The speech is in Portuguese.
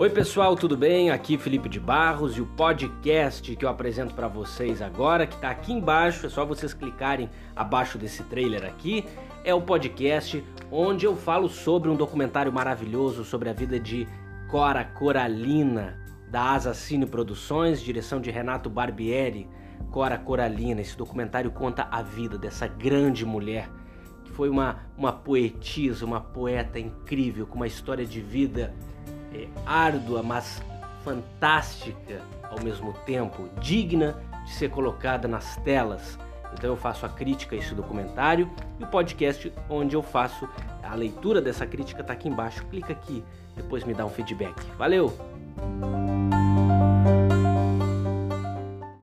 Oi pessoal, tudo bem? Aqui Felipe de Barros e o podcast que eu apresento para vocês agora, que está aqui embaixo, é só vocês clicarem abaixo desse trailer aqui, é o podcast onde eu falo sobre um documentário maravilhoso sobre a vida de Cora Coralina, da Assassino Produções, direção de Renato Barbieri. Cora Coralina, esse documentário conta a vida dessa grande mulher que foi uma, uma poetisa, uma poeta incrível, com uma história de vida é, árdua, mas fantástica ao mesmo tempo, digna de ser colocada nas telas. Então eu faço a crítica a esse documentário e o podcast onde eu faço a leitura dessa crítica está aqui embaixo. Clica aqui, depois me dá um feedback. Valeu!